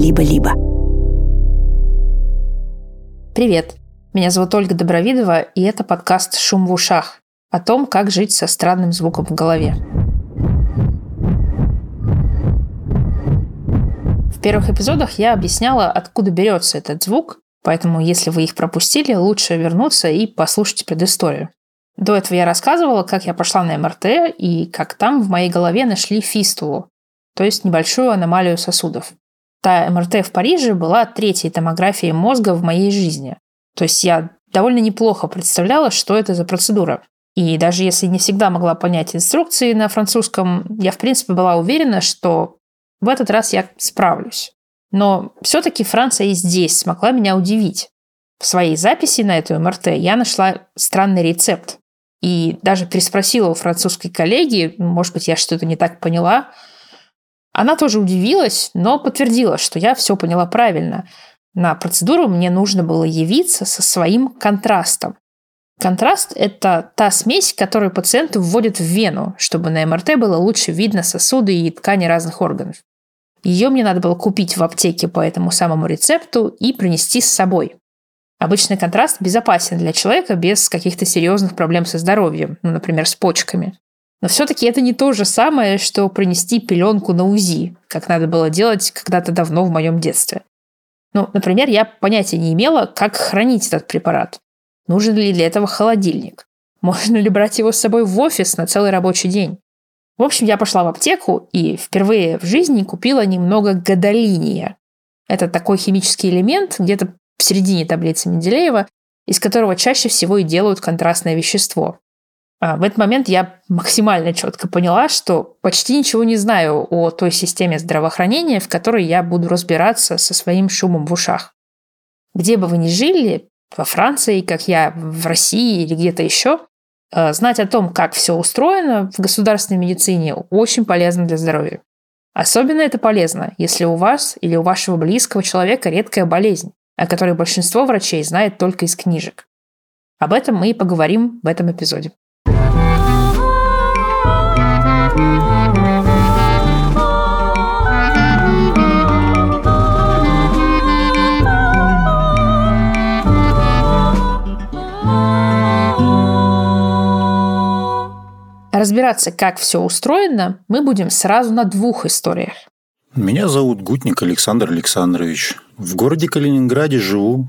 либо-либо. Привет! Меня зовут Ольга Добровидова, и это подкаст «Шум в ушах» о том, как жить со странным звуком в голове. В первых эпизодах я объясняла, откуда берется этот звук, поэтому если вы их пропустили, лучше вернуться и послушать предысторию. До этого я рассказывала, как я пошла на МРТ и как там в моей голове нашли фистулу, то есть небольшую аномалию сосудов. Та МРТ в Париже была третьей томографией мозга в моей жизни. То есть я довольно неплохо представляла, что это за процедура. И даже если не всегда могла понять инструкции на французском, я в принципе была уверена, что в этот раз я справлюсь. Но все-таки Франция и здесь смогла меня удивить. В своей записи на эту МРТ я нашла странный рецепт. И даже переспросила у французской коллеги, может быть, я что-то не так поняла. Она тоже удивилась, но подтвердила, что я все поняла правильно. На процедуру мне нужно было явиться со своим контрастом. Контраст – это та смесь, которую пациенту вводят в вену, чтобы на МРТ было лучше видно сосуды и ткани разных органов. Ее мне надо было купить в аптеке по этому самому рецепту и принести с собой. Обычный контраст безопасен для человека без каких-то серьезных проблем со здоровьем, ну, например, с почками. Но все-таки это не то же самое, что принести пеленку на УЗИ, как надо было делать когда-то давно в моем детстве. Ну, например, я понятия не имела, как хранить этот препарат. Нужен ли для этого холодильник? Можно ли брать его с собой в офис на целый рабочий день? В общем, я пошла в аптеку и впервые в жизни купила немного гадолиния. Это такой химический элемент, где-то в середине таблицы Менделеева, из которого чаще всего и делают контрастное вещество. А в этот момент я максимально четко поняла, что почти ничего не знаю о той системе здравоохранения, в которой я буду разбираться со своим шумом в ушах. Где бы вы ни жили, во Франции, как я, в России или где-то еще, Э, знать о том, как все устроено в государственной медицине, очень полезно для здоровья. Особенно это полезно, если у вас или у вашего близкого человека редкая болезнь, о которой большинство врачей знает только из книжек. Об этом мы и поговорим в этом эпизоде. Разбираться, как все устроено, мы будем сразу на двух историях. Меня зовут Гутник Александр Александрович. В городе Калининграде живу.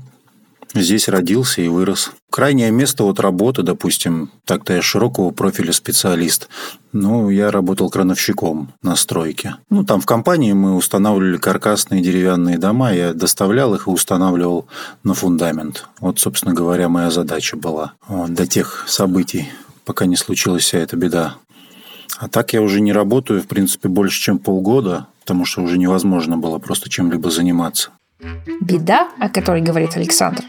Здесь родился и вырос. Крайнее место от работы, допустим, так-то я широкого профиля специалист. Ну, я работал крановщиком на стройке. Ну, там в компании мы устанавливали каркасные деревянные дома, я доставлял их и устанавливал на фундамент. Вот, собственно говоря, моя задача была вот, до тех событий, пока не случилась вся эта беда. А так я уже не работаю, в принципе, больше, чем полгода, потому что уже невозможно было просто чем-либо заниматься. Беда, о которой говорит Александр,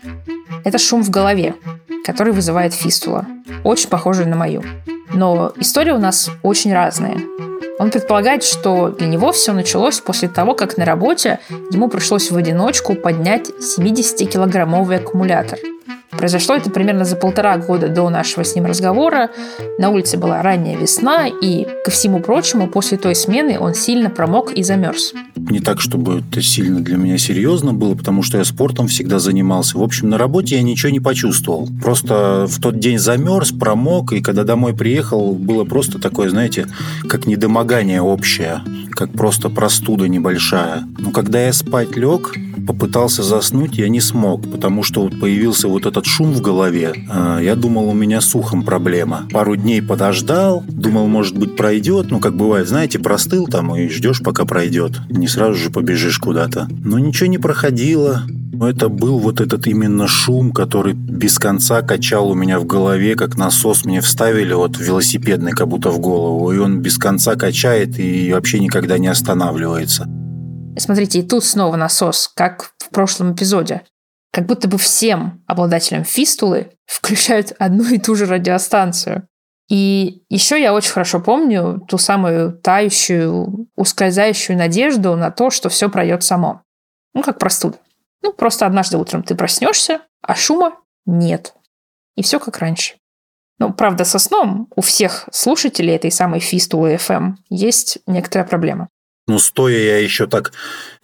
это шум в голове, который вызывает фистула, очень похожий на мою. Но история у нас очень разная. Он предполагает, что для него все началось после того, как на работе ему пришлось в одиночку поднять 70-килограммовый аккумулятор – Произошло это примерно за полтора года до нашего с ним разговора. На улице была ранняя весна, и, ко всему прочему, после той смены он сильно промок и замерз. Не так, чтобы это сильно для меня серьезно было, потому что я спортом всегда занимался. В общем, на работе я ничего не почувствовал. Просто в тот день замерз, промок, и когда домой приехал, было просто такое, знаете, как недомогание общее, как просто простуда небольшая. Но когда я спать лег, попытался заснуть, я не смог, потому что вот появился вот этот шум в голове. А, я думал, у меня с ухом проблема. Пару дней подождал, думал, может быть, пройдет. Ну, как бывает, знаете, простыл там и ждешь, пока пройдет. Не сразу же побежишь куда-то. Но ничего не проходило. Это был вот этот именно шум, который без конца качал у меня в голове, как насос мне вставили вот велосипедный как будто в голову. И он без конца качает и вообще никогда не останавливается. Смотрите, и тут снова насос, как в прошлом эпизоде. Как будто бы всем обладателям фистулы включают одну и ту же радиостанцию. И еще я очень хорошо помню ту самую тающую, ускользающую надежду на то, что все пройдет само. Ну, как простуда. Ну, просто однажды утром ты проснешься, а шума нет. И все как раньше. Ну, правда, со сном у всех слушателей этой самой фистулы FM есть некоторая проблема. Ну, стоя я еще так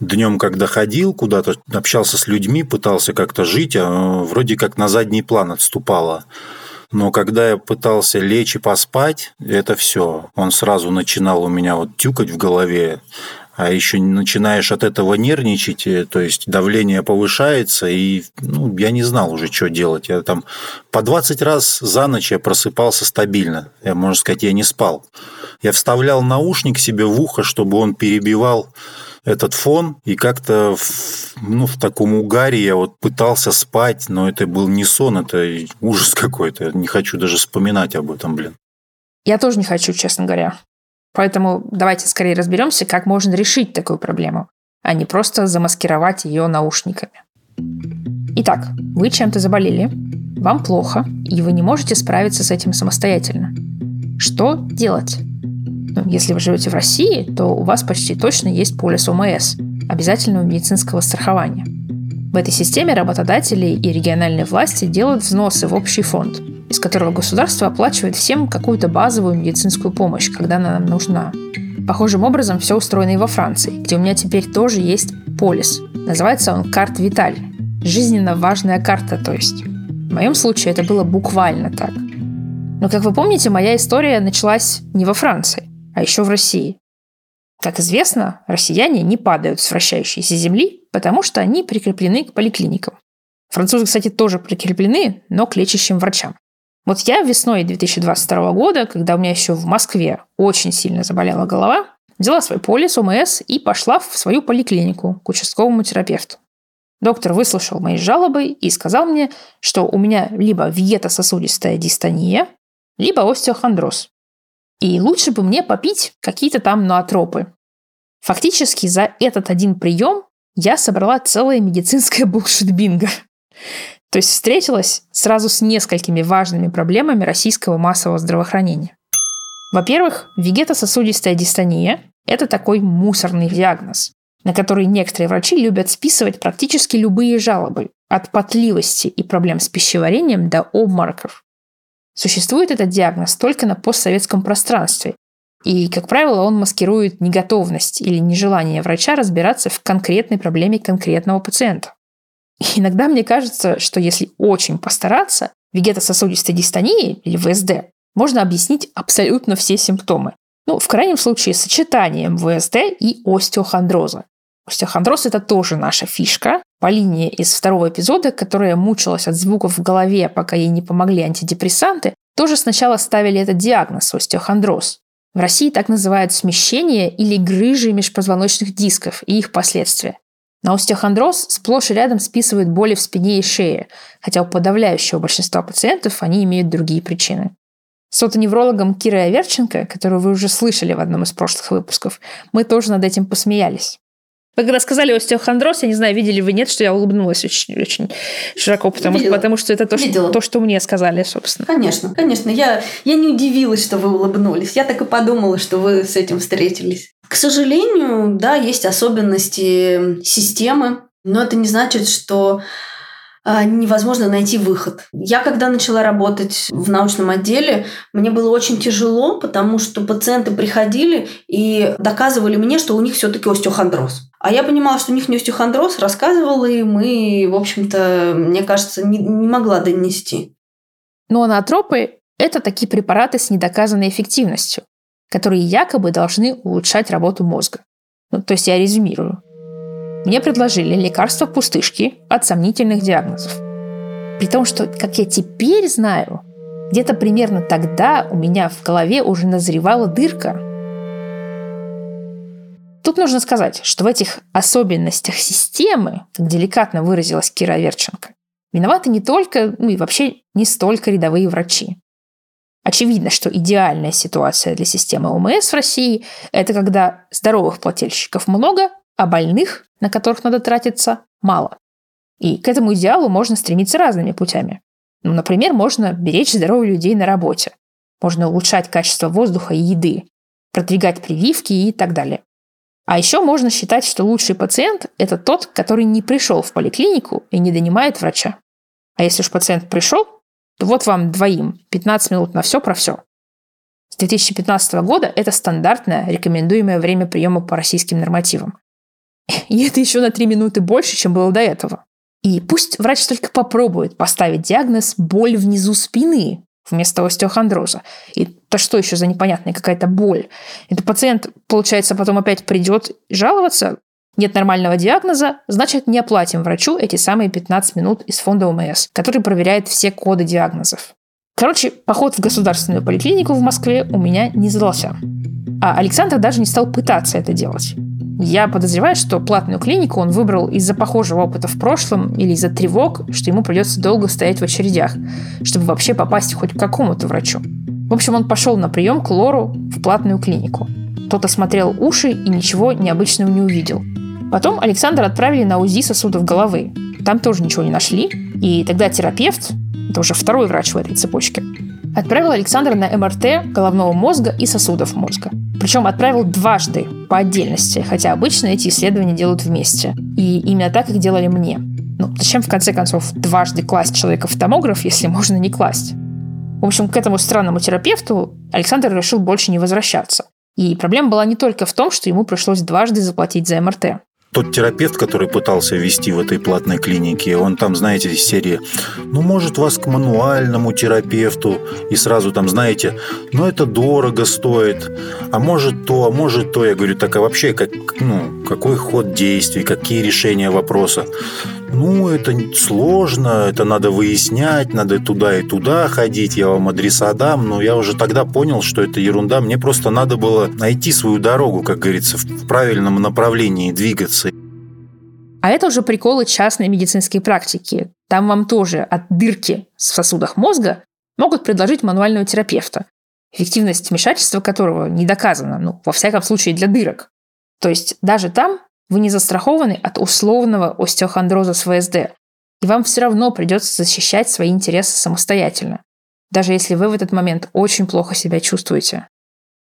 днем, когда ходил куда-то, общался с людьми, пытался как-то жить, а вроде как на задний план отступало. Но когда я пытался лечь и поспать, это все. Он сразу начинал у меня вот тюкать в голове, а еще начинаешь от этого нервничать, то есть давление повышается, и ну, я не знал уже, что делать. Я там по 20 раз за ночь я просыпался стабильно. Я, можно сказать, я не спал. Я вставлял наушник себе в ухо, чтобы он перебивал этот фон, и как-то в, ну, в таком угаре я вот пытался спать, но это был не сон, это ужас какой-то. Не хочу даже вспоминать об этом, блин. Я тоже не хочу, честно говоря. Поэтому давайте скорее разберемся, как можно решить такую проблему, а не просто замаскировать ее наушниками. Итак, вы чем-то заболели, вам плохо, и вы не можете справиться с этим самостоятельно. Что делать? Ну, если вы живете в России, то у вас почти точно есть полис ОМС, обязательного медицинского страхования. В этой системе работодатели и региональные власти делают взносы в общий фонд, из которого государство оплачивает всем какую-то базовую медицинскую помощь, когда она нам нужна. Похожим образом все устроено и во Франции, где у меня теперь тоже есть полис. Называется он «Карт Виталь». Жизненно важная карта, то есть. В моем случае это было буквально так. Но, как вы помните, моя история началась не во Франции а еще в России. Как известно, россияне не падают с вращающейся земли, потому что они прикреплены к поликлиникам. Французы, кстати, тоже прикреплены, но к лечащим врачам. Вот я весной 2022 года, когда у меня еще в Москве очень сильно заболела голова, взяла свой полис ОМС и пошла в свою поликлинику к участковому терапевту. Доктор выслушал мои жалобы и сказал мне, что у меня либо вегетососудистая дистония, либо остеохондроз. И лучше бы мне попить какие-то там ноотропы. Фактически за этот один прием я собрала целое медицинское булшит-бинго. То есть встретилась сразу с несколькими важными проблемами российского массового здравоохранения. Во-первых, вегетососудистая дистония – это такой мусорный диагноз, на который некоторые врачи любят списывать практически любые жалобы, от потливости и проблем с пищеварением до обмороков. Существует этот диагноз только на постсоветском пространстве, и, как правило, он маскирует неготовность или нежелание врача разбираться в конкретной проблеме конкретного пациента. Иногда мне кажется, что если очень постараться, вегетососудистой дистонии или ВСД можно объяснить абсолютно все симптомы. Ну, в крайнем случае, сочетанием ВСД и остеохондроза. Остеохондроз – это тоже наша фишка. По линии из второго эпизода, которая мучилась от звуков в голове, пока ей не помогли антидепрессанты, тоже сначала ставили этот диагноз – остеохондроз. В России так называют смещение или грыжи межпозвоночных дисков и их последствия. На остеохондроз сплошь и рядом списывают боли в спине и шее, хотя у подавляющего большинства пациентов они имеют другие причины. С отоневрологом Кирой Аверченко, которую вы уже слышали в одном из прошлых выпусков, мы тоже над этим посмеялись. Вы когда сказали остеохондроз, я не знаю, видели вы нет, что я улыбнулась очень, очень широко, потому, что, потому что это то что, то, что мне сказали, собственно. Конечно, конечно. Я, я не удивилась, что вы улыбнулись. Я так и подумала, что вы с этим встретились. К сожалению, да, есть особенности системы, но это не значит, что невозможно найти выход. Я, когда начала работать в научном отделе, мне было очень тяжело, потому что пациенты приходили и доказывали мне, что у них все-таки остеохондроз. А я понимала, что у них не остеохондроз, рассказывала им и, в общем-то, мне кажется, не, не могла донести. Но анатропы – это такие препараты с недоказанной эффективностью, которые якобы должны улучшать работу мозга. Ну, то есть я резюмирую. Мне предложили лекарства пустышки от сомнительных диагнозов. При том, что, как я теперь знаю, где-то примерно тогда у меня в голове уже назревала дырка, Тут нужно сказать, что в этих особенностях системы, как деликатно выразилась Кира Верченко, виноваты не только, ну и вообще не столько рядовые врачи. Очевидно, что идеальная ситуация для системы ОМС в России – это когда здоровых плательщиков много, а больных, на которых надо тратиться, мало. И к этому идеалу можно стремиться разными путями. Ну, например, можно беречь здоровье людей на работе. Можно улучшать качество воздуха и еды, продвигать прививки и так далее. А еще можно считать, что лучший пациент – это тот, который не пришел в поликлинику и не донимает врача. А если уж пациент пришел, то вот вам двоим 15 минут на все про все. С 2015 года это стандартное рекомендуемое время приема по российским нормативам. И это еще на 3 минуты больше, чем было до этого. И пусть врач только попробует поставить диагноз «боль внизу спины», вместо остеохондроза. И то что еще за непонятная какая-то боль? Это пациент, получается, потом опять придет жаловаться, нет нормального диагноза, значит, не оплатим врачу эти самые 15 минут из фонда ОМС, который проверяет все коды диагнозов. Короче, поход в государственную поликлинику в Москве у меня не задался. А Александр даже не стал пытаться это делать. Я подозреваю, что платную клинику он выбрал из-за похожего опыта в прошлом или из-за тревог, что ему придется долго стоять в очередях, чтобы вообще попасть хоть к какому-то врачу. В общем, он пошел на прием к Лору в платную клинику. Тот осмотрел уши и ничего необычного не увидел. Потом Александра отправили на УЗИ сосудов головы. Там тоже ничего не нашли. И тогда терапевт, это уже второй врач в этой цепочке, отправил Александра на МРТ головного мозга и сосудов мозга. Причем отправил дважды по отдельности, хотя обычно эти исследования делают вместе. И именно так их делали мне. Ну, зачем, в конце концов, дважды класть человека в томограф, если можно не класть? В общем, к этому странному терапевту Александр решил больше не возвращаться. И проблема была не только в том, что ему пришлось дважды заплатить за МРТ. Тот терапевт, который пытался вести в этой платной клинике, он там, знаете, из серии, ну, может, вас к мануальному терапевту, и сразу там, знаете, ну, это дорого стоит, а может то, а может то. Я говорю, так а вообще, как, ну, какой ход действий, какие решения вопроса? Ну, это сложно, это надо выяснять, надо туда и туда ходить, я вам адреса дам, но я уже тогда понял, что это ерунда, мне просто надо было найти свою дорогу, как говорится, в правильном направлении двигаться. А это уже приколы частной медицинской практики. Там вам тоже от дырки в сосудах мозга могут предложить мануального терапевта, эффективность вмешательства которого не доказана, ну, во всяком случае, для дырок. То есть даже там вы не застрахованы от условного остеохондроза с ВСД, и вам все равно придется защищать свои интересы самостоятельно, даже если вы в этот момент очень плохо себя чувствуете.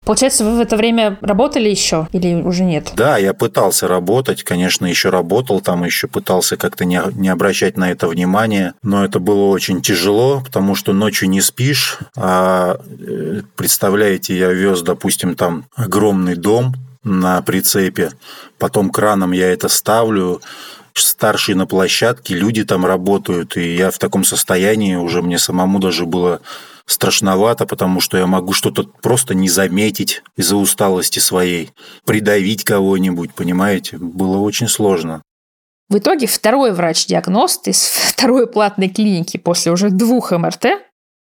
Получается, вы в это время работали еще или уже нет? Да, я пытался работать, конечно, еще работал, там еще пытался как-то не, не обращать на это внимания, но это было очень тяжело, потому что ночью не спишь, а э, представляете, я вез, допустим, там огромный дом, на прицепе. Потом краном я это ставлю. Старшие на площадке, люди там работают. И я в таком состоянии уже мне самому даже было страшновато, потому что я могу что-то просто не заметить из-за усталости своей, придавить кого-нибудь, понимаете? Было очень сложно. В итоге второй врач-диагност из второй платной клиники после уже двух МРТ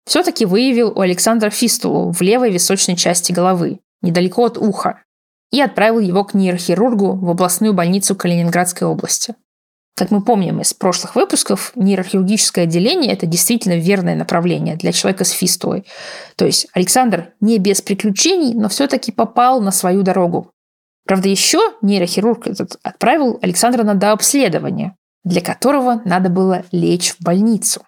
все-таки выявил у Александра фистулу в левой височной части головы, недалеко от уха, и отправил его к нейрохирургу в областную больницу Калининградской области. Как мы помним из прошлых выпусков, нейрохирургическое отделение – это действительно верное направление для человека с фистулой. То есть Александр не без приключений, но все-таки попал на свою дорогу. Правда, еще нейрохирург этот отправил Александра на дообследование, для которого надо было лечь в больницу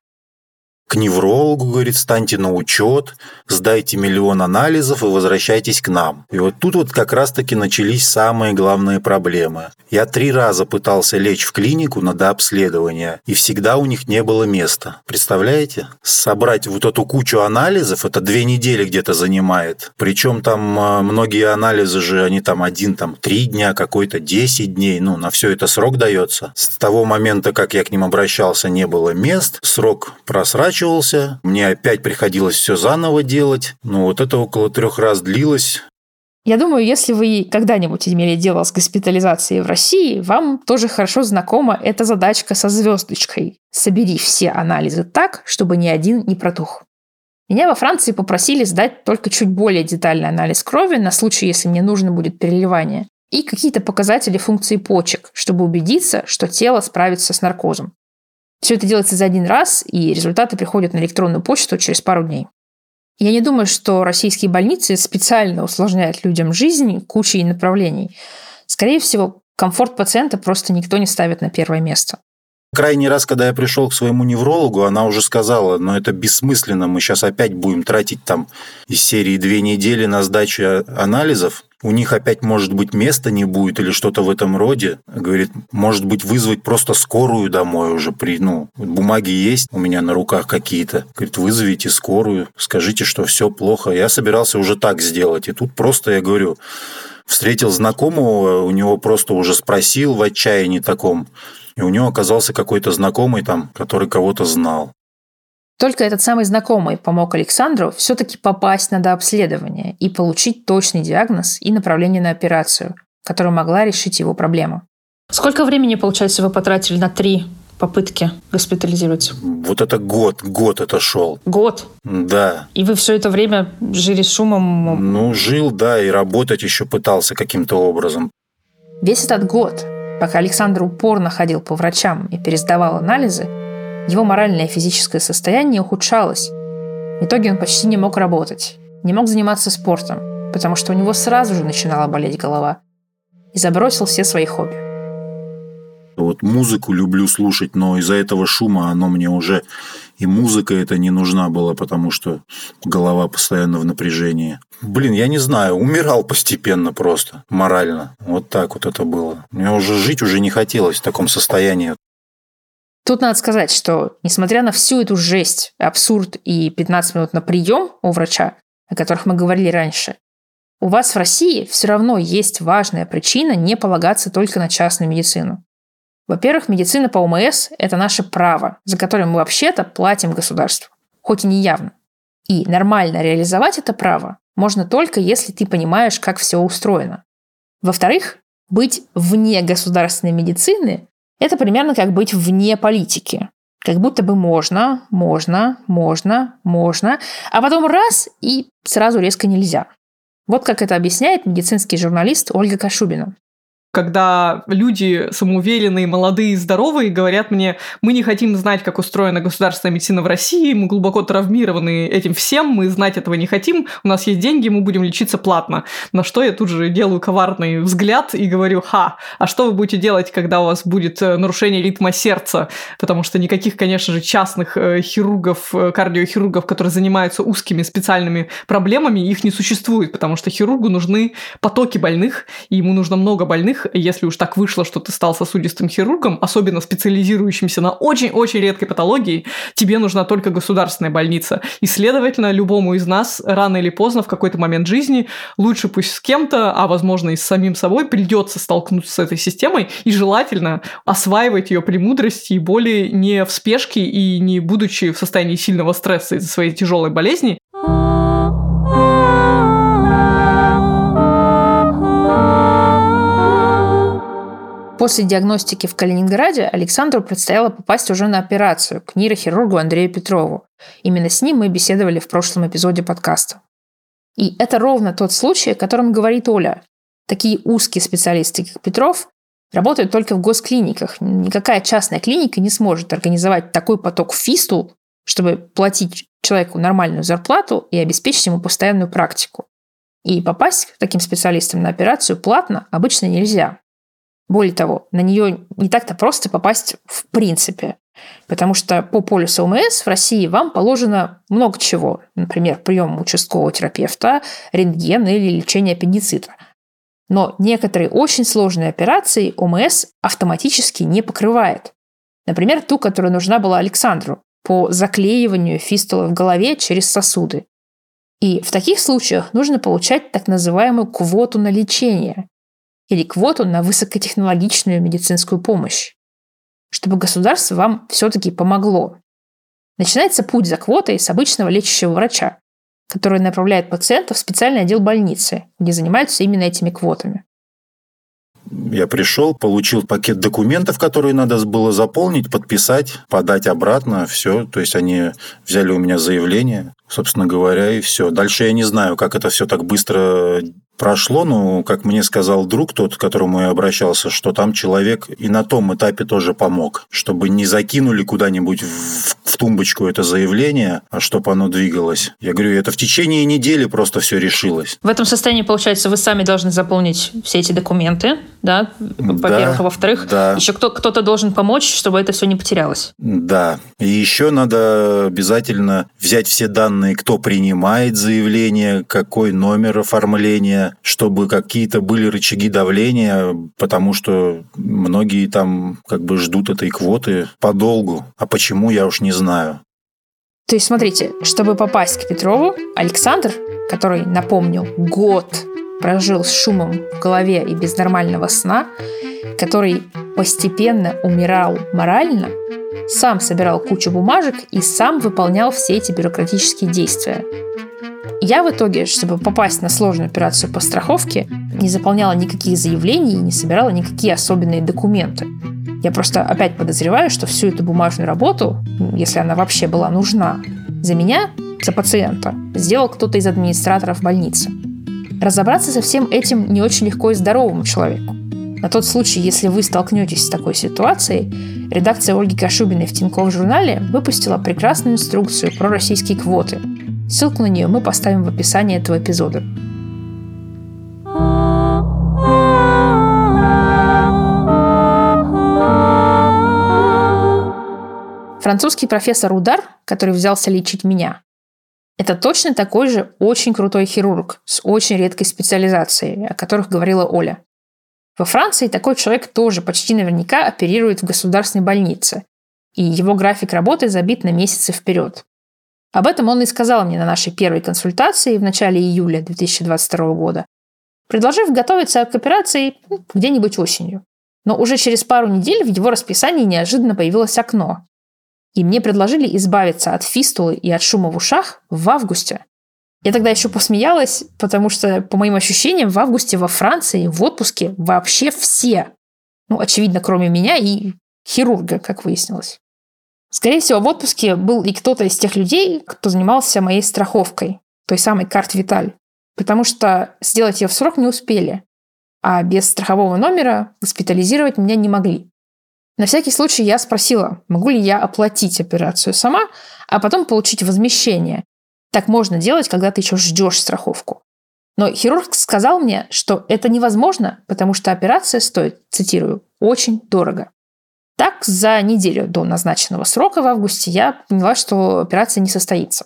к неврологу, говорит, станьте на учет, сдайте миллион анализов и возвращайтесь к нам. И вот тут вот как раз-таки начались самые главные проблемы. Я три раза пытался лечь в клинику на дообследование, и всегда у них не было места. Представляете? Собрать вот эту кучу анализов, это две недели где-то занимает. Причем там а, многие анализы же, они там один, там три дня, какой-то 10 дней, ну, на все это срок дается. С того момента, как я к ним обращался, не было мест, срок просрачивался, заканчивался, мне опять приходилось все заново делать. Ну, вот это около трех раз длилось. Я думаю, если вы когда-нибудь имели дело с госпитализацией в России, вам тоже хорошо знакома эта задачка со звездочкой. Собери все анализы так, чтобы ни один не протух. Меня во Франции попросили сдать только чуть более детальный анализ крови на случай, если мне нужно будет переливание, и какие-то показатели функции почек, чтобы убедиться, что тело справится с наркозом. Все это делается за один раз, и результаты приходят на электронную почту через пару дней. Я не думаю, что российские больницы специально усложняют людям жизнь кучей направлений. Скорее всего, комфорт пациента просто никто не ставит на первое место. Крайний раз, когда я пришел к своему неврологу, она уже сказала, но это бессмысленно, мы сейчас опять будем тратить там из серии две недели на сдачу анализов. У них опять, может быть, места не будет или что-то в этом роде. Говорит, может быть, вызвать просто скорую домой уже при, ну, бумаги есть у меня на руках какие-то. Говорит, вызовите скорую, скажите, что все плохо. Я собирался уже так сделать. И тут просто я говорю, встретил знакомого, у него просто уже спросил в отчаянии таком, и у него оказался какой-то знакомый там, который кого-то знал. Только этот самый знакомый помог Александру все-таки попасть на дообследование и получить точный диагноз и направление на операцию, которая могла решить его проблему. Сколько времени, получается, вы потратили на три попытки госпитализироваться? Вот это год, год это шел. Год? Да. И вы все это время жили с шумом? Ну, жил, да, и работать еще пытался каким-то образом. Весь этот год, пока Александр упорно ходил по врачам и пересдавал анализы, его моральное и физическое состояние ухудшалось. В итоге он почти не мог работать, не мог заниматься спортом, потому что у него сразу же начинала болеть голова, и забросил все свои хобби. Вот музыку люблю слушать, но из-за этого шума оно мне уже и музыка это не нужна была, потому что голова постоянно в напряжении. Блин, я не знаю, умирал постепенно просто, морально. Вот так вот это было. Мне уже жить уже не хотелось в таком состоянии. Тут надо сказать, что несмотря на всю эту жесть, абсурд и 15 минут на прием у врача, о которых мы говорили раньше, у вас в России все равно есть важная причина не полагаться только на частную медицину. Во-первых, медицина по ОМС – это наше право, за которое мы вообще-то платим государству, хоть и не явно. И нормально реализовать это право можно только если ты понимаешь, как все устроено. Во-вторых, быть вне государственной медицины это примерно как быть вне политики. Как будто бы можно, можно, можно, можно, а потом раз и сразу резко нельзя. Вот как это объясняет медицинский журналист Ольга Кашубина когда люди самоуверенные, молодые, здоровые говорят мне, мы не хотим знать, как устроена государственная медицина в России, мы глубоко травмированы этим всем, мы знать этого не хотим, у нас есть деньги, мы будем лечиться платно. На что я тут же делаю коварный взгляд и говорю, ха, а что вы будете делать, когда у вас будет э, нарушение ритма сердца? Потому что никаких, конечно же, частных э, хирургов, э, кардиохирургов, которые занимаются узкими специальными проблемами, их не существует, потому что хирургу нужны потоки больных, и ему нужно много больных, если уж так вышло, что ты стал сосудистым хирургом, особенно специализирующимся на очень-очень редкой патологии, тебе нужна только государственная больница. И, следовательно, любому из нас рано или поздно в какой-то момент жизни лучше пусть с кем-то, а возможно и с самим собой придется столкнуться с этой системой и желательно осваивать ее премудрости и более не в спешке и не будучи в состоянии сильного стресса из-за своей тяжелой болезни, После диагностики в Калининграде Александру предстояло попасть уже на операцию к нейрохирургу Андрею Петрову. Именно с ним мы беседовали в прошлом эпизоде подкаста. И это ровно тот случай, о котором говорит Оля. Такие узкие специалисты, как Петров, работают только в госклиниках. Никакая частная клиника не сможет организовать такой поток фистул, чтобы платить человеку нормальную зарплату и обеспечить ему постоянную практику. И попасть к таким специалистам на операцию платно обычно нельзя. Более того, на нее не так-то просто попасть в принципе. Потому что по полюсу ОМС в России вам положено много чего. Например, прием участкового терапевта, рентген или лечение аппендицита. Но некоторые очень сложные операции ОМС автоматически не покрывает. Например, ту, которая нужна была Александру по заклеиванию фистулы в голове через сосуды. И в таких случаях нужно получать так называемую квоту на лечение или квоту на высокотехнологичную медицинскую помощь, чтобы государство вам все-таки помогло. Начинается путь за квотой с обычного лечащего врача, который направляет пациента в специальный отдел больницы, где занимаются именно этими квотами. Я пришел, получил пакет документов, которые надо было заполнить, подписать, подать обратно, все. То есть они взяли у меня заявление, собственно говоря, и все. Дальше я не знаю, как это все так быстро прошло, но, как мне сказал друг тот, к которому я обращался, что там человек и на том этапе тоже помог, чтобы не закинули куда-нибудь в, в тумбочку это заявление, а чтобы оно двигалось. Я говорю, это в течение недели просто все решилось. В этом состоянии, получается, вы сами должны заполнить все эти документы, да, во-первых, да, а во-вторых, да. еще кто- кто-то должен помочь, чтобы это все не потерялось. Да, и еще надо обязательно взять все данные, кто принимает заявление, какой номер оформления, чтобы какие-то были рычаги давления, потому что многие там как бы ждут этой квоты подолгу. А почему, я уж не знаю. То есть, смотрите, чтобы попасть к Петрову, Александр, который, напомню, год прожил с шумом в голове и без нормального сна, который постепенно умирал морально, сам собирал кучу бумажек и сам выполнял все эти бюрократические действия. Я в итоге, чтобы попасть на сложную операцию по страховке, не заполняла никаких заявлений и не собирала никакие особенные документы. Я просто опять подозреваю, что всю эту бумажную работу, если она вообще была нужна, за меня, за пациента, сделал кто-то из администраторов больницы. Разобраться со всем этим не очень легко и здоровому человеку. На тот случай, если вы столкнетесь с такой ситуацией, редакция Ольги Кашубиной в Тинькофф журнале выпустила прекрасную инструкцию про российские квоты. Ссылку на нее мы поставим в описании этого эпизода. Французский профессор Удар, который взялся лечить меня, это точно такой же очень крутой хирург с очень редкой специализацией, о которых говорила Оля. Во Франции такой человек тоже почти наверняка оперирует в государственной больнице, и его график работы забит на месяцы вперед. Об этом он и сказал мне на нашей первой консультации в начале июля 2022 года, предложив готовиться к операции ну, где-нибудь осенью. Но уже через пару недель в его расписании неожиданно появилось окно. И мне предложили избавиться от фистулы и от шума в ушах в августе. Я тогда еще посмеялась, потому что, по моим ощущениям, в августе во Франции в отпуске вообще все. Ну, очевидно, кроме меня и хирурга, как выяснилось. Скорее всего, в отпуске был и кто-то из тех людей, кто занимался моей страховкой, той самой карт Виталь. Потому что сделать ее в срок не успели. А без страхового номера госпитализировать меня не могли. На всякий случай я спросила, могу ли я оплатить операцию сама, а потом получить возмещение, так можно делать, когда ты еще ждешь страховку. Но хирург сказал мне, что это невозможно, потому что операция стоит, цитирую, очень дорого. Так, за неделю до назначенного срока в августе я поняла, что операция не состоится.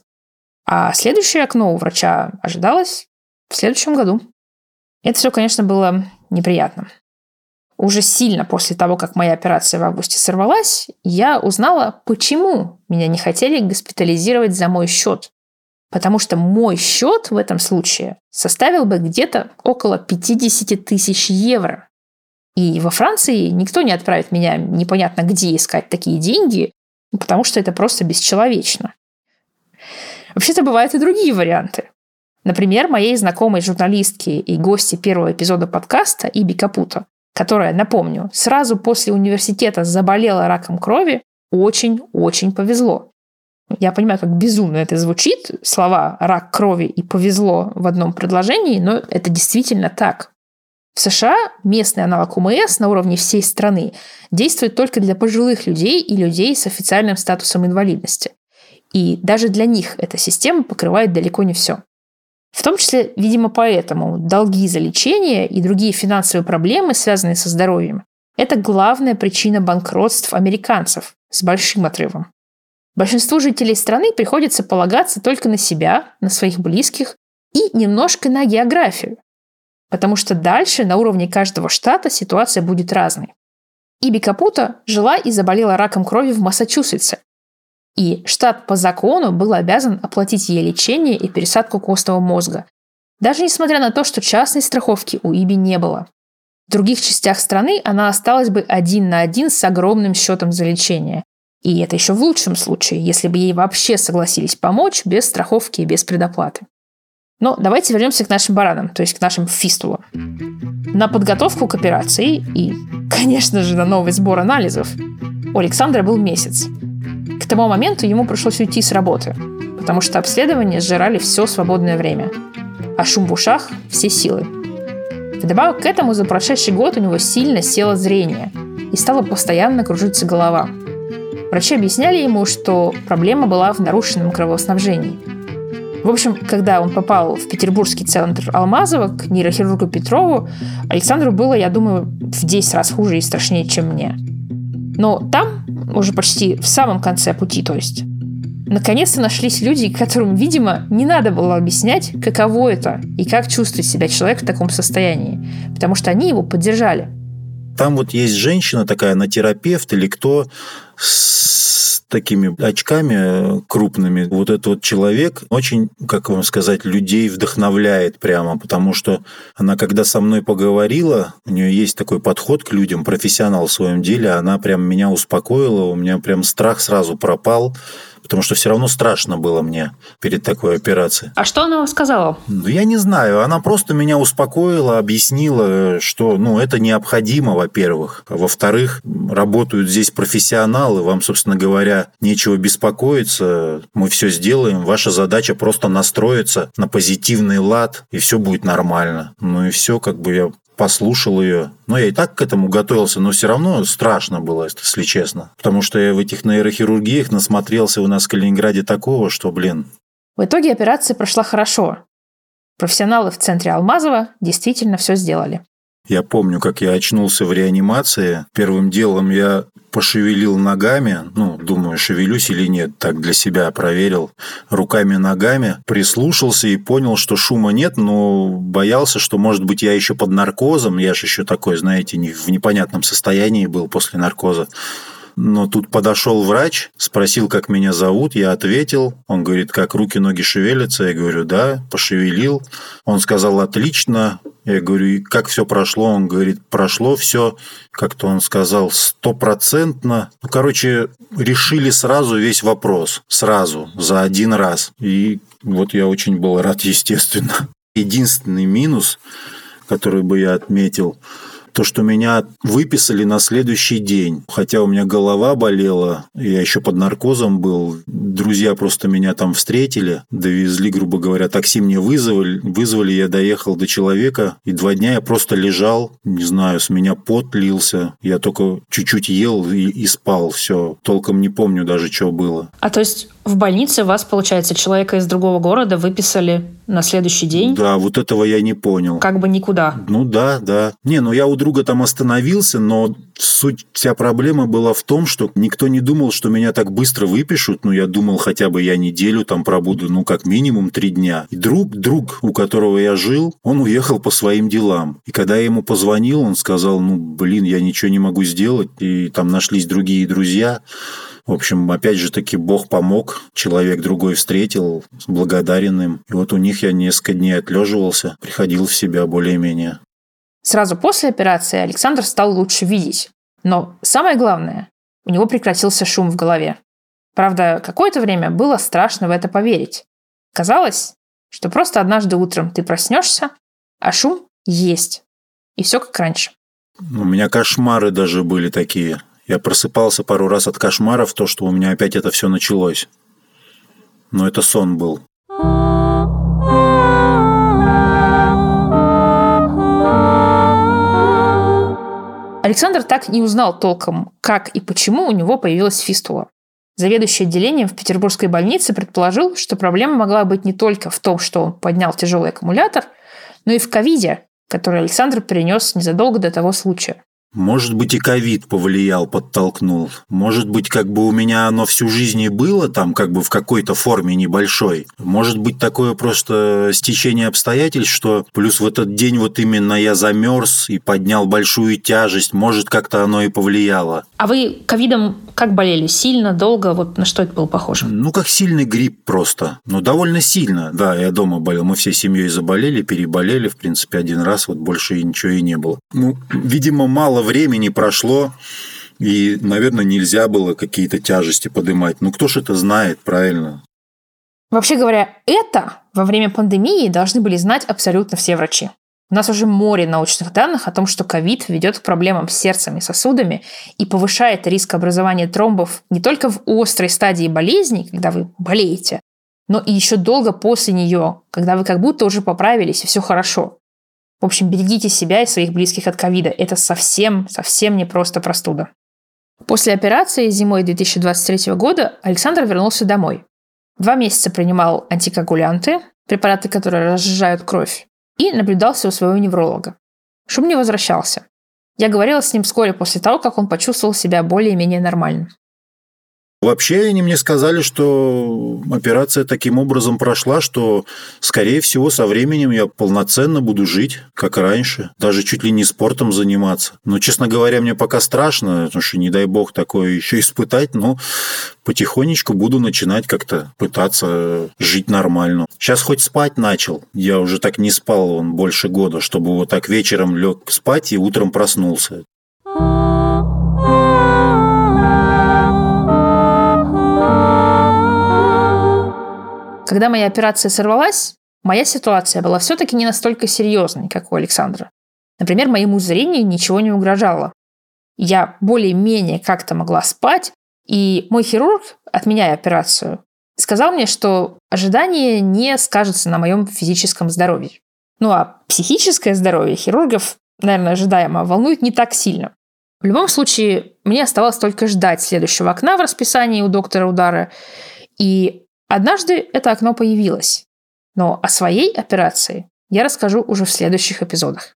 А следующее окно у врача ожидалось в следующем году. Это все, конечно, было неприятно. Уже сильно после того, как моя операция в августе сорвалась, я узнала, почему меня не хотели госпитализировать за мой счет. Потому что мой счет в этом случае составил бы где-то около 50 тысяч евро. И во Франции никто не отправит меня непонятно где искать такие деньги, потому что это просто бесчеловечно. Вообще-то бывают и другие варианты. Например, моей знакомой журналистке и гости первого эпизода подкаста Иби Капута, которая, напомню, сразу после университета заболела раком крови, очень-очень повезло. Я понимаю, как безумно это звучит, слова «рак крови» и «повезло» в одном предложении, но это действительно так. В США местный аналог УМС на уровне всей страны действует только для пожилых людей и людей с официальным статусом инвалидности. И даже для них эта система покрывает далеко не все. В том числе, видимо, поэтому долги за лечение и другие финансовые проблемы, связанные со здоровьем, это главная причина банкротств американцев с большим отрывом. Большинству жителей страны приходится полагаться только на себя, на своих близких и немножко на географию. Потому что дальше на уровне каждого штата ситуация будет разной. Иби Капута жила и заболела раком крови в Массачусетсе. И штат по закону был обязан оплатить ей лечение и пересадку костного мозга, даже несмотря на то, что частной страховки у Иби не было. В других частях страны она осталась бы один на один с огромным счетом за лечение, и это еще в лучшем случае, если бы ей вообще согласились помочь без страховки и без предоплаты. Но давайте вернемся к нашим баранам, то есть к нашим фистулам. На подготовку к операции и, конечно же, на новый сбор анализов у Александра был месяц. К тому моменту ему пришлось уйти с работы, потому что обследования сжирали все свободное время, а шум в ушах – все силы. Вдобавок к этому за прошедший год у него сильно село зрение и стала постоянно кружиться голова – Врачи объясняли ему, что проблема была в нарушенном кровоснабжении. В общем, когда он попал в петербургский центр Алмазова к нейрохирургу Петрову, Александру было, я думаю, в 10 раз хуже и страшнее, чем мне. Но там, уже почти в самом конце пути, то есть, Наконец-то нашлись люди, которым, видимо, не надо было объяснять, каково это и как чувствует себя человек в таком состоянии, потому что они его поддержали. Там вот есть женщина такая, она терапевт или кто, с такими очками крупными. Вот этот вот человек очень, как вам сказать, людей вдохновляет прямо, потому что она, когда со мной поговорила, у нее есть такой подход к людям, профессионал в своем деле, она прям меня успокоила, у меня прям страх сразу пропал, потому что все равно страшно было мне перед такой операцией. А что она сказала? Ну, я не знаю. Она просто меня успокоила, объяснила, что ну, это необходимо, во-первых. А во-вторых, работают здесь профессионалы, вам, собственно говоря, нечего беспокоиться, мы все сделаем. Ваша задача просто настроиться на позитивный лад, и все будет нормально. Ну и все, как бы я послушал ее. Но я и так к этому готовился, но все равно страшно было, если честно. Потому что я в этих нейрохирургиях насмотрелся у нас в Калининграде такого, что, блин. В итоге операция прошла хорошо. Профессионалы в центре Алмазова действительно все сделали. Я помню, как я очнулся в реанимации. Первым делом я пошевелил ногами, ну, думаю, шевелюсь или нет, так для себя проверил, руками-ногами, прислушался и понял, что шума нет, но боялся, что, может быть, я еще под наркозом, я же еще такой, знаете, в непонятном состоянии был после наркоза. Но тут подошел врач, спросил, как меня зовут, я ответил. Он говорит, как руки-ноги шевелятся? Я говорю, да, пошевелил. Он сказал, отлично. Я говорю, как все прошло? Он говорит, прошло все, как-то он сказал, стопроцентно. Ну, короче, решили сразу весь вопрос. Сразу, за один раз. И вот я очень был рад, естественно. Единственный минус, который бы я отметил – то, что меня выписали на следующий день. Хотя у меня голова болела, я еще под наркозом был. Друзья просто меня там встретили, довезли, грубо говоря, такси мне вызвали, вызвали, я доехал до человека, и два дня я просто лежал, не знаю, с меня пот лился, я только чуть-чуть ел и, и спал, все, толком не помню даже, что было. А то есть в больнице вас, получается, человека из другого города выписали на следующий день? Да, вот этого я не понял. Как бы никуда. Ну да, да. Не, ну я у друга там остановился, но суть, вся проблема была в том, что никто не думал, что меня так быстро выпишут. Ну, я думал, хотя бы я неделю там пробуду, ну, как минимум три дня. И друг, друг, у которого я жил, он уехал по своим делам. И когда я ему позвонил, он сказал, ну, блин, я ничего не могу сделать. И там нашлись другие друзья. В общем, опять же таки, Бог помог, человек другой встретил, благодарен им. И вот у них я несколько дней отлеживался, приходил в себя более-менее. Сразу после операции Александр стал лучше видеть. Но самое главное, у него прекратился шум в голове. Правда, какое-то время было страшно в это поверить. Казалось, что просто однажды утром ты проснешься, а шум есть. И все как раньше. У меня кошмары даже были такие. Я просыпался пару раз от кошмаров, то, что у меня опять это все началось. Но это сон был. Александр так не узнал толком, как и почему у него появилась фистула. Заведующий отделением в петербургской больнице предположил, что проблема могла быть не только в том, что он поднял тяжелый аккумулятор, но и в ковиде, который Александр перенес незадолго до того случая. Может быть, и ковид повлиял, подтолкнул. Может быть, как бы у меня оно всю жизнь и было там, как бы в какой-то форме небольшой. Может быть, такое просто стечение обстоятельств, что плюс в этот день вот именно я замерз и поднял большую тяжесть. Может, как-то оно и повлияло. А вы ковидом как болели? Сильно, долго? Вот на что это было похоже? Ну, как сильный грипп просто. Ну, довольно сильно. Да, я дома болел. Мы всей семьей заболели, переболели, в принципе, один раз. Вот больше ничего и не было. Ну, видимо, мало времени прошло, и, наверное, нельзя было какие-то тяжести поднимать. Ну, кто ж это знает, правильно? Вообще говоря, это во время пандемии должны были знать абсолютно все врачи. У нас уже море научных данных о том, что ковид ведет к проблемам с сердцем и сосудами и повышает риск образования тромбов не только в острой стадии болезни, когда вы болеете, но и еще долго после нее, когда вы как будто уже поправились и все хорошо. В общем, берегите себя и своих близких от ковида. Это совсем, совсем не просто простуда. После операции зимой 2023 года Александр вернулся домой. Два месяца принимал антикоагулянты, препараты, которые разжижают кровь, и наблюдался у своего невролога. Шум не возвращался. Я говорила с ним вскоре после того, как он почувствовал себя более-менее нормальным. Вообще они мне сказали, что операция таким образом прошла, что, скорее всего, со временем я полноценно буду жить, как раньше, даже чуть ли не спортом заниматься. Но, честно говоря, мне пока страшно, потому что, не дай бог, такое еще испытать, но потихонечку буду начинать как-то пытаться жить нормально. Сейчас хоть спать начал. Я уже так не спал он больше года, чтобы вот так вечером лег спать и утром проснулся. Когда моя операция сорвалась, моя ситуация была все-таки не настолько серьезной, как у Александра. Например, моему зрению ничего не угрожало. Я более-менее как-то могла спать, и мой хирург, отменяя операцию, сказал мне, что ожидание не скажется на моем физическом здоровье. Ну а психическое здоровье хирургов, наверное, ожидаемо, волнует не так сильно. В любом случае, мне оставалось только ждать следующего окна в расписании у доктора Удара. И Однажды это окно появилось, но о своей операции я расскажу уже в следующих эпизодах.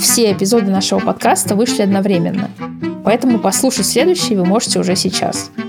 Все эпизоды нашего подкаста вышли одновременно, поэтому послушать следующие вы можете уже сейчас –